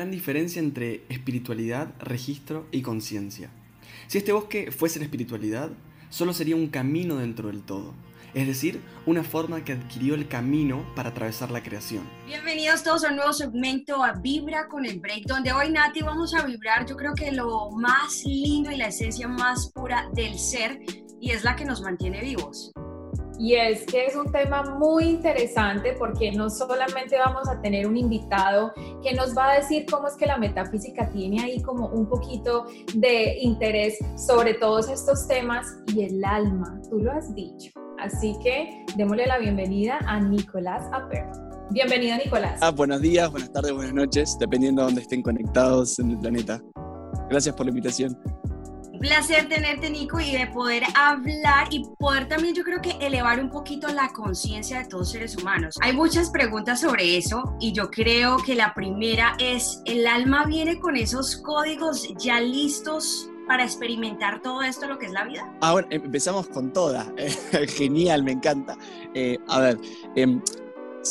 gran diferencia entre espiritualidad, registro y conciencia. Si este bosque fuese la espiritualidad, solo sería un camino dentro del todo, es decir, una forma que adquirió el camino para atravesar la creación. Bienvenidos todos a un nuevo segmento a Vibra con el Break, donde hoy Nati vamos a vibrar yo creo que lo más lindo y la esencia más pura del ser y es la que nos mantiene vivos. Y es que es un tema muy interesante porque no solamente vamos a tener un invitado que nos va a decir cómo es que la metafísica tiene ahí como un poquito de interés sobre todos estos temas y el alma, tú lo has dicho. Así que démosle la bienvenida a Nicolás Aper. Bienvenido, Nicolás. Ah, buenos días, buenas tardes, buenas noches, dependiendo de dónde estén conectados en el planeta. Gracias por la invitación placer tenerte, Nico, y de poder hablar y poder también, yo creo que elevar un poquito la conciencia de todos seres humanos. Hay muchas preguntas sobre eso y yo creo que la primera es, ¿el alma viene con esos códigos ya listos para experimentar todo esto, lo que es la vida? Ahora empezamos con toda. Genial, me encanta. Eh, a ver,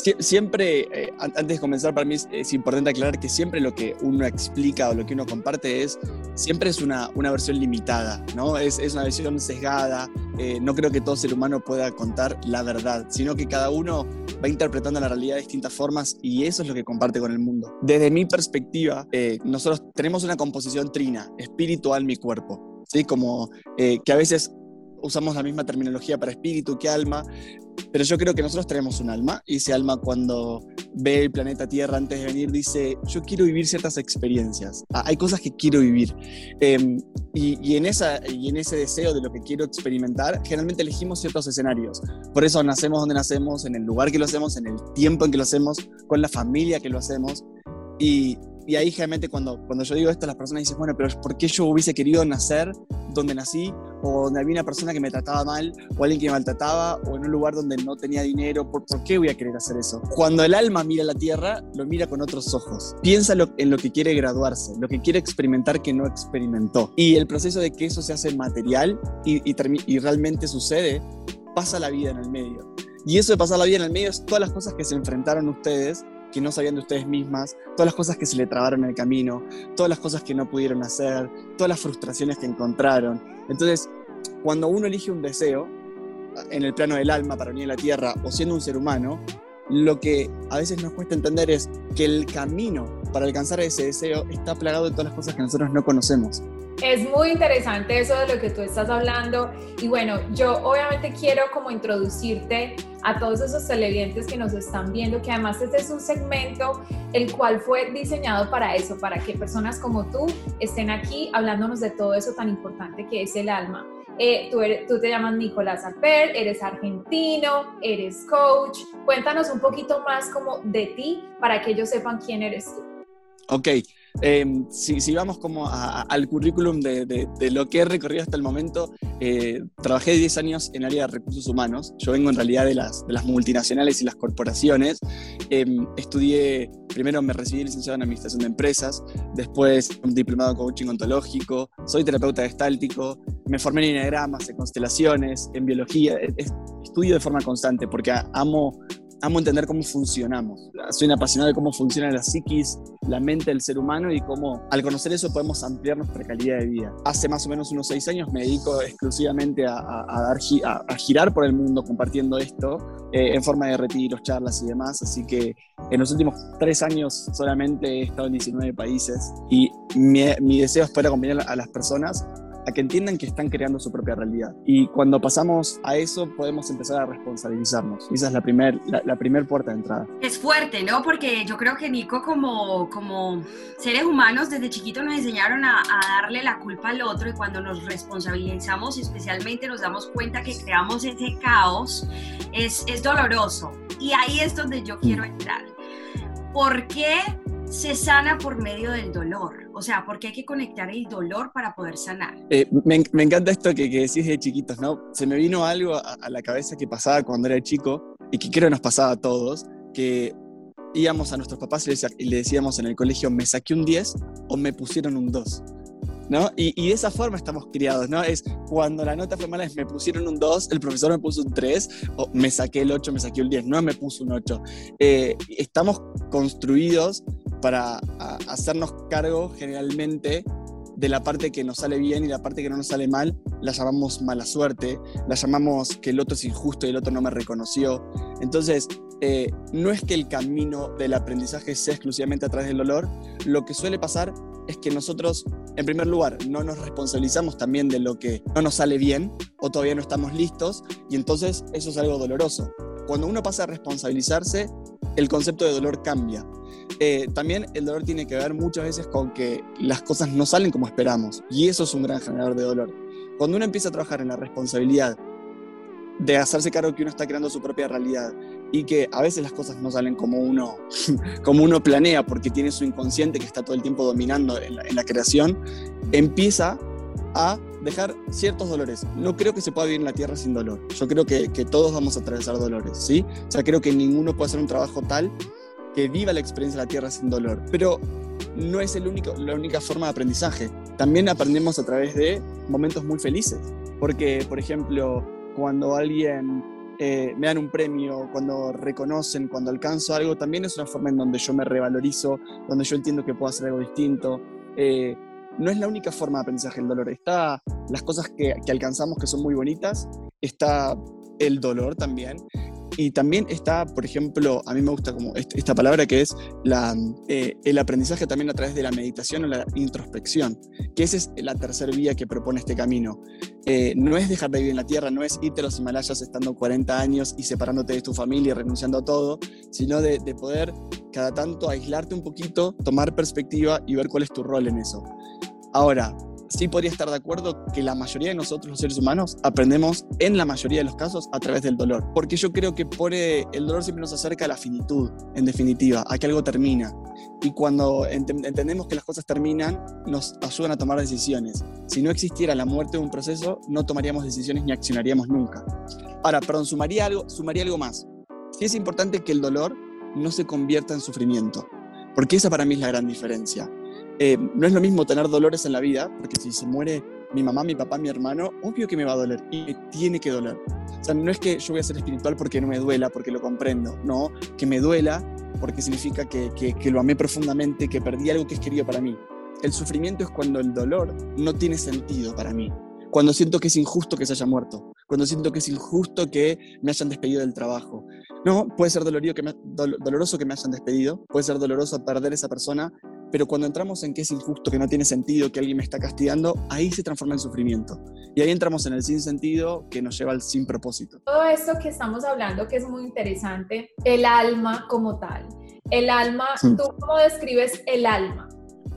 em, siempre, eh, antes de comenzar, para mí es, importante aclarar que siempre lo que uno explica o lo que uno comparte es, siempre es una, una versión limitada, ¿no? Es, es una versión sesgada. Eh, no creo que todo ser humano pueda contar la verdad, sino que cada uno va interpretando la realidad de distintas formas y eso es lo que comparte con el mundo. Desde mi perspectiva, eh, nosotros tenemos una composición trina, espíritu, alma y cuerpo. ¿Sí? Como que a veces usamos la misma terminología para espíritu que alma, pero yo creo que nosotros tenemos un alma y ese alma cuando ve el planeta Tierra antes de venir dice, yo quiero vivir ciertas experiencias, ah, hay cosas que quiero vivir. Em, y, en esa, y en ese deseo de lo que quiero experimentar, generalmente elegimos ciertos escenarios. Por eso nacemos donde nacemos, en el lugar que lo hacemos, en el tiempo en que lo hacemos, con la familia que lo hacemos. Y, y ahí generalmente cuando, cuando yo digo esto, las personas dicen, bueno, pero ¿por qué yo hubiese querido nacer donde nací? O donde había una persona que me trataba mal, o alguien que me maltrataba, o en un lugar donde no tenía dinero. ¿Por, qué voy a querer hacer eso? Cuando el alma mira la tierra, lo mira con otros ojos. Piensa en lo que quiere graduarse, lo que quiere experimentar que no experimentó. Y el proceso de que eso se hace material y, y realmente sucede, pasa la vida en el medio. Y eso de pasar la vida en el medio es todas las cosas que se enfrentaron ustedes que no sabían de ustedes mismas, todas las cosas que se le trabaron en el camino, todas las cosas que no pudieron hacer, todas las frustraciones que encontraron. Entonces, cuando uno elige un deseo en el plano del alma para venir a la tierra o siendo un ser humano, lo que a veces nos cuesta entender es que el camino para alcanzar ese deseo está plagado de todas las cosas que nosotros no conocemos. Es muy interesante eso de lo que tú estás hablando y bueno, yo obviamente quiero como introducirte a todos esos televidentes que nos están viendo, que además este es un segmento el cual fue diseñado para eso, para que personas como tú estén aquí hablándonos de todo eso tan importante que es el alma. Eh, tú, tú, te llamas Nicolás Alper, eres argentino, eres coach. Cuéntanos un poquito más como de ti para que ellos sepan quién eres tú. Ok, Em, si, vamos como al currículum de, lo que he recorrido hasta el momento, eh, trabajé 10 años en área de recursos humanos. Yo vengo en realidad de las, de las multinacionales y las corporaciones. Em, estudié, primero me recibí licenciado en Administración de Empresas, después un diplomado en coaching ontológico, soy terapeuta gestáltico, me formé en enagramas, en constelaciones, en biología. Estudio de forma constante porque amo amo entender cómo funcionamos. Soy un apasionado de cómo funciona la psiquis, la mente del ser humano y cómo al conocer eso podemos ampliar nuestra calidad de vida. Hace más o menos unos seis años me dedico exclusivamente a, dar, a, girar por el mundo compartiendo esto eh, en forma de retiros, charlas y demás. Así que en los últimos tres años solamente he estado en 19 países y mi, mi deseo es poder acompañar a las personas a que entiendan que están creando su propia realidad. Y cuando pasamos a eso, podemos empezar a responsabilizarnos. Esa es la primera la, primer puerta de entrada. Es fuerte, ¿no? Porque yo creo que Nico, como, como seres humanos, desde chiquitos nos enseñaron a, a darle la culpa al otro y cuando nos responsabilizamos, especialmente nos damos cuenta que creamos ese caos, es, es doloroso. Y ahí es donde yo quiero entrar. ¿Por qué se sana por medio del dolor? O sea, porque hay que conectar el dolor para poder sanar. Eh, me, me, encanta esto que, que, decís de chiquitos, ¿no? Se me vino algo a, a, la cabeza que pasaba cuando era chico y que creo nos pasaba a todos, que íbamos a nuestros papás y le decíamos en el colegio, me saqué un 10 o me pusieron un 2. ¿No? Y, y, de esa forma estamos criados, ¿no? Es cuando la nota fue mala, es me pusieron un 2, el profesor me puso un 3, o me saqué el 8, me saqué el 10, no me puso un 8. Eh, estamos construidos para hacernos cargo generalmente de la parte que nos sale bien y la parte que no nos sale mal, la llamamos mala suerte, la llamamos que el otro es injusto y el otro no me reconoció. Entonces, eh, no es que el camino del aprendizaje sea exclusivamente a través del dolor, lo que suele pasar es que nosotros, en primer lugar, no nos responsabilizamos también de lo que no nos sale bien o todavía no estamos listos y entonces eso es algo doloroso. Cuando uno pasa a responsabilizarse, el concepto de dolor cambia. Eh, también el dolor tiene que ver muchas veces con que las cosas no salen como esperamos y eso es un gran generador de dolor. Cuando uno empieza a trabajar en la responsabilidad de hacerse cargo que uno está creando su propia realidad y que a veces las cosas no salen como uno, como uno planea porque tiene su inconsciente que está todo el tiempo dominando en la, creación, empieza a dejar ciertos dolores. No creo que se pueda vivir en la tierra sin dolor. Yo creo que, todos vamos a atravesar dolores, ¿sí? O sea, creo que ninguno puede hacer un trabajo tal que viva la experiencia de la tierra sin dolor. Pero no es el único, la única forma de aprendizaje. También aprendemos a través de momentos muy felices. Porque, por ejemplo, cuando alguien eh, me dan un premio, cuando reconocen, cuando alcanzo algo, también es una forma en donde yo me revalorizo, donde yo entiendo que puedo hacer algo distinto. Eh, no es la única forma de aprendizaje el dolor. Está las cosas que, que alcanzamos que son muy bonitas, está el dolor también, y también está, por ejemplo, a mí me gusta como esta palabra que es la, eh, el aprendizaje también a través de la meditación o la introspección, que esa es la tercera vía que propone este camino. Eh, no es dejar de vivir en la tierra, no es irte a los Himalayas estando 40 años y separándote de tu familia y renunciando a todo, sino de, de poder cada tanto aislarte un poquito, tomar perspectiva y ver cuál es tu rol en eso. Ahora, sí podría estar de acuerdo que la mayoría de nosotros, los seres humanos, aprendemos en la mayoría de los casos a través del dolor. Porque yo creo que pone, el dolor siempre nos acerca a la finitud, en definitiva, a que algo termina. Y cuando entendemos que las cosas terminan, nos ayudan a tomar decisiones. Si no existiera la muerte de un proceso, no tomaríamos decisiones ni accionaríamos nunca. Ahora, perdón, sumaría algo, sumaría algo más. Sí es importante que el dolor no se convierta en sufrimiento, porque esa para mí es la gran diferencia. Eh, no es lo mismo tener dolores en la vida, porque si se muere mi mamá, mi papá, mi hermano, obvio que me va a doler y me tiene que doler. O sea, no es que yo voy a ser espiritual porque no me duela, porque lo comprendo, no, que me duela porque significa que, que, lo amé profundamente, que perdí algo que es querido para mí. El sufrimiento es cuando el dolor no tiene sentido para mí, cuando siento que es injusto que se haya muerto, cuando siento que es injusto que me hayan despedido del trabajo. No, puede ser dolorido que doloroso que me hayan despedido, puede ser doloroso perder esa persona, pero cuando entramos en que es injusto, que no tiene sentido, que alguien me está castigando, ahí se transforma en sufrimiento. Y ahí entramos en el sin sentido que nos lleva al sin propósito. Todo esto que estamos hablando, que es muy interesante, el alma como tal. El alma, ¿tú cómo describes el alma?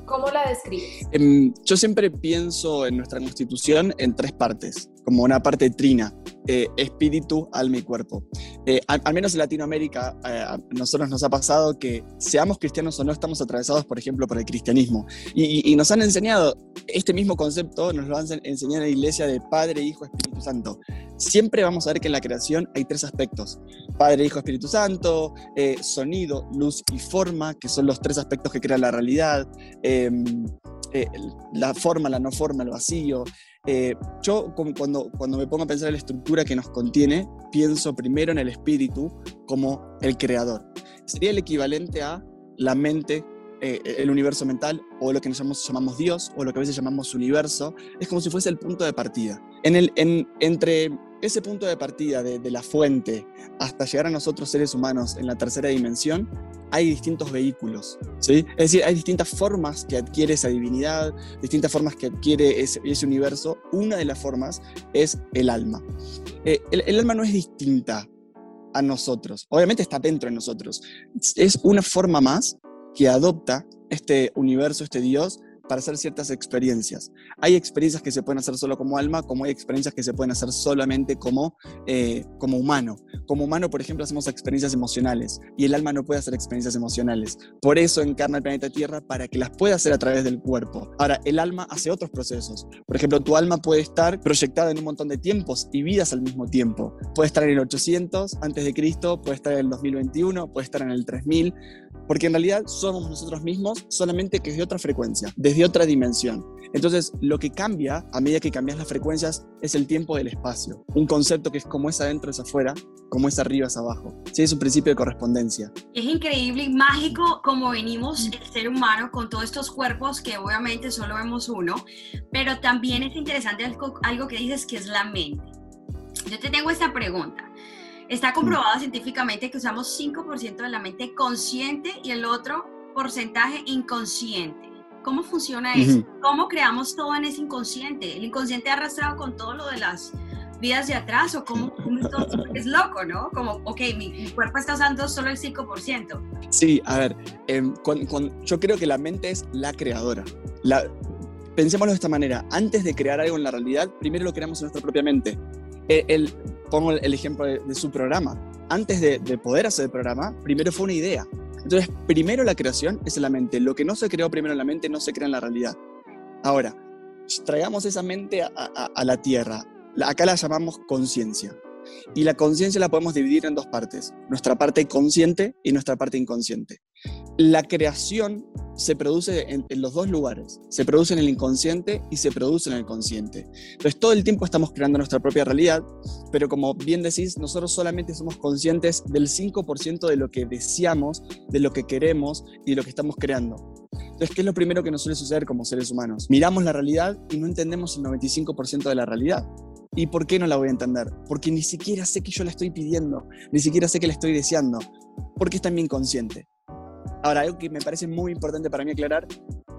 ¿Cómo la describes? Em, yo siempre pienso en nuestra constitución en tres partes, como una parte trina, eh, espíritu, alma y cuerpo. Eh, al, menos en Latinoamérica, eh, a nosotros nos ha pasado que seamos cristianos o no, estamos atravesados, por ejemplo, por el cristianismo. Y, nos han enseñado este mismo concepto, nos lo han enseñado en la iglesia de Padre, Hijo, Espíritu Santo. Siempre vamos a ver que en la creación hay tres aspectos. Padre, Hijo, Espíritu Santo, sonido, luz y forma, que son los tres aspectos que crean la realidad. Em, la forma, la no forma, el vacío, eh, yo cuando, cuando me pongo a pensar en la estructura que nos contiene, pienso primero en el espíritu como el creador. Sería el equivalente a la mente, eh, el universo mental, o lo que nos llamamos, llamamos, Dios, o lo que a veces llamamos universo. Es como si fuese el punto de partida. En el, en, entre ese punto de partida de, la fuente hasta llegar a nosotros seres humanos en la tercera dimensión, hay distintos vehículos, ¿sí? Es decir, hay distintas formas que adquiere esa divinidad, distintas formas que adquiere ese, universo. Una de las formas es el alma. Eh, el alma no es distinta a nosotros, obviamente está dentro de nosotros. Es una forma más que adopta este universo, este Dios, para hacer ciertas experiencias. Hay experiencias que se pueden hacer solo como alma, como hay experiencias que se pueden hacer solamente como, eh, como humano. Como humano, por ejemplo, hacemos experiencias emocionales y el alma no puede hacer experiencias emocionales. Por eso encarna el planeta Tierra para que las pueda hacer a través del cuerpo. Ahora, el alma hace otros procesos. Por ejemplo, tu alma puede estar proyectada en un montón de tiempos y vidas al mismo tiempo. Puede estar en el 800 antes de Cristo, puede estar en el 2021, puede estar en el 3000 porque en realidad somos nosotros mismos, solamente que desde otra frecuencia, otra dimensión. Entonces, lo que cambia a medida que cambias las frecuencias es el tiempo del espacio. Un concepto que es como es adentro es afuera, como es arriba es abajo. Sí, es un principio de correspondencia. Es increíble y mágico como venimos el ser humano con todos estos cuerpos que obviamente solo vemos uno, pero también es interesante algo, algo que dices que es la mente. Yo te tengo esta pregunta. Está comprobado científicamente que usamos 5% de la mente consciente y el otro porcentaje inconsciente. ¿Cómo funciona eso? ¿Cómo creamos todo en ese inconsciente? ¿El inconsciente ha arrastrado con todo lo de las vidas de atrás o cómo es loco, ¿no? Como, ok, mi, cuerpo está usando solo el 5%. Sí, a ver, em, yo creo que la mente es la creadora. La, pensémoslo de esta manera, antes de crear algo en la realidad, primero lo creamos en nuestra propia mente. E, el, pongo el ejemplo de, su programa. Antes de, de poder hacer el programa, primero fue una idea. Entonces, primero la creación es la mente. Lo que no se creó primero en la mente no se crea en la realidad. Ahora, traigamos esa mente a, la tierra. acá la llamamos conciencia. Y la conciencia la podemos dividir en dos partes, nuestra parte consciente y nuestra parte inconsciente. La creación se produce en, los dos lugares, se produce en el inconsciente y se produce en el consciente. Entonces todo el tiempo estamos creando nuestra propia realidad, pero como bien decís, nosotros solamente somos conscientes del 5% de lo que deseamos, de lo que queremos y de lo que estamos creando. Entonces, ¿qué es lo primero que nos suele suceder como seres humanos? Miramos la realidad y no entendemos el 95% de la realidad. ¿Y por qué no la voy a entender? Porque ni siquiera sé que yo la estoy pidiendo, ni siquiera sé que la estoy deseando, porque está en mi inconsciente. Ahora, algo que me parece muy importante para mí aclarar,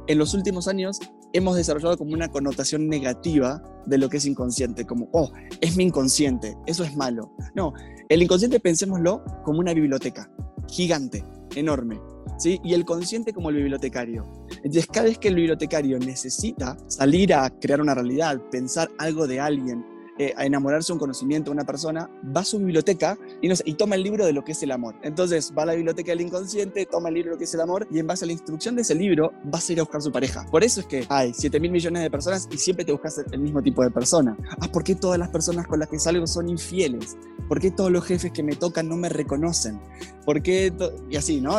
en los últimos años hemos desarrollado como una connotación negativa de lo que es inconsciente, como, oh, es mi inconsciente, eso es malo. No, el inconsciente pensémoslo como una biblioteca, gigante, enorme, ¿sí? Y el consciente como el bibliotecario. Entonces, cada vez que el bibliotecario necesita salir a crear una realidad, pensar algo de alguien, eh, a enamorarse un conocimiento de una persona, va a su biblioteca y, no y toma el libro de lo que es el amor. Entonces va a la biblioteca del inconsciente, toma el libro de lo que es el amor y en base a la instrucción de ese libro vas a ir a buscar su pareja. Por eso es que hay 7 mil millones de personas y siempre te buscas el mismo tipo de persona. Ah, ¿por qué todas las personas con las que salgo son infieles? ¿Por qué todos los jefes que me tocan no me reconocen? ¿Por qué? Y así, ¿no?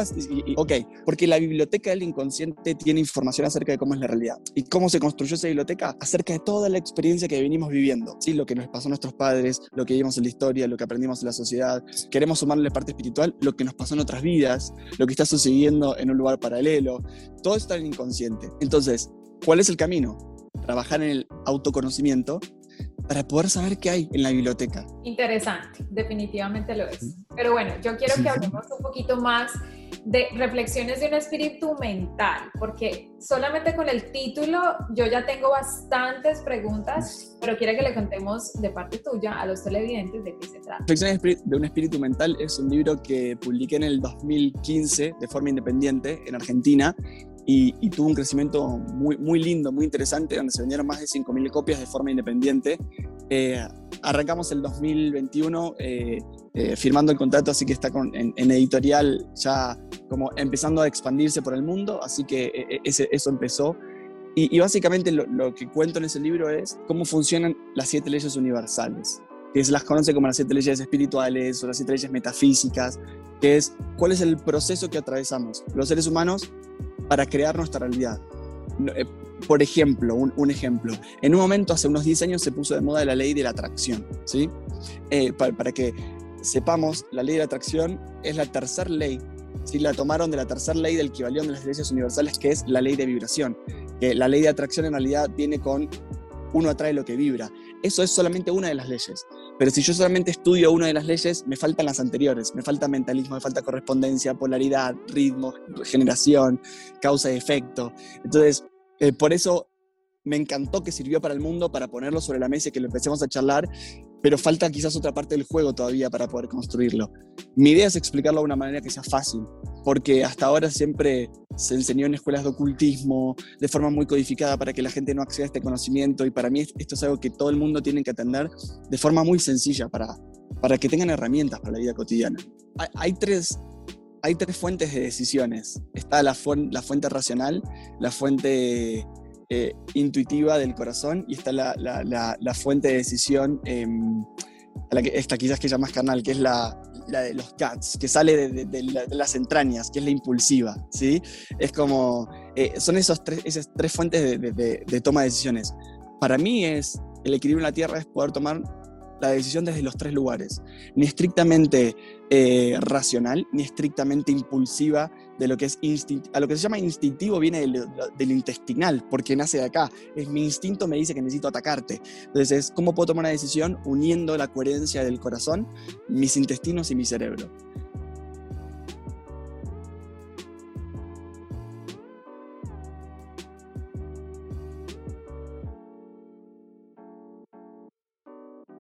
ok, porque la biblioteca del inconsciente tiene información acerca de cómo es la realidad. ¿Y cómo se construyó esa biblioteca? Acerca de toda la experiencia que venimos viviendo. ¿sí? Lo que nos pasó a nuestros padres, lo que vimos en la historia, lo que aprendimos en la sociedad. Queremos sumarle parte espiritual, lo que nos pasó en otras vidas, lo que está sucediendo en un lugar paralelo. Todo está en el inconsciente. Entonces, ¿cuál es el camino? Trabajar en el autoconocimiento para poder saber qué hay en la biblioteca. Interesante, definitivamente lo es. Pero bueno, yo quiero que hablemos un poquito más de reflexiones de un espíritu mental, porque solamente con el título yo ya tengo bastantes preguntas, pero quiero que le contemos de parte tuya a los televidentes de qué se trata. Reflexiones de un espíritu mental es un libro que publiqué en el 2015 de forma independiente en Argentina y, tuvo un crecimiento muy, muy lindo, muy interesante, donde se vendieron más de 5.000 copias de forma independiente. Eh, arrancamos el 2021 eh, eh, firmando el contrato, así que está con, en, editorial ya como empezando a expandirse por el mundo, así que ese, eso empezó. Y, básicamente lo, lo, que cuento en ese libro es cómo funcionan las siete leyes universales, que se las conoce como las siete leyes espirituales o las siete leyes metafísicas, que es cuál es el proceso que atravesamos los seres humanos para crear nuestra realidad. Eh, por ejemplo, un, ejemplo, en un momento hace unos 10 años se puso de moda la ley de la atracción, ¿sí? Eh, para, que sepamos, la ley de la atracción es la tercera ley, ¿sí? La tomaron de la tercera ley del equivalión de las leyes universales, que es la ley de vibración. Que la ley de atracción en realidad viene con uno atrae lo que vibra. Eso es solamente una de las leyes. Pero si yo solamente estudio una de las leyes, me faltan las anteriores. Me falta mentalismo, me falta correspondencia, polaridad, ritmo, generación, causa y efecto. Entonces, eh, por eso me encantó que sirvió para el mundo, para ponerlo sobre la mesa y que lo empecemos a charlar, pero falta quizás otra parte del juego todavía para poder construirlo. Mi idea es explicarlo de una manera que sea fácil, porque hasta ahora siempre se enseñó en escuelas de ocultismo de forma muy codificada para que la gente no acceda a este conocimiento y para mí esto es algo que todo el mundo tiene que atender de forma muy sencilla para, para que tengan herramientas para la vida cotidiana. Hay, tres, hay tres fuentes de decisiones. Está la, la fuente racional, la fuente eh, intuitiva del corazón y está la, la, fuente de decisión, eh, la que, esta quizás que ella más carnal, que es la, la de los cats, que sale de, las entrañas, que es la impulsiva, ¿sí? Es como, eh, son esos tres, esas tres fuentes de, toma de decisiones. Para mí es, el equilibrio en la Tierra es poder tomar la decisión desde los tres lugares, ni estrictamente eh, racional, ni estrictamente impulsiva de lo que es. A lo que se llama instintivo viene del, intestinal, porque nace de acá. Es mi instinto me dice que necesito atacarte. Entonces, ¿cómo puedo tomar una decisión uniendo la coherencia del corazón, mis intestinos y mi cerebro?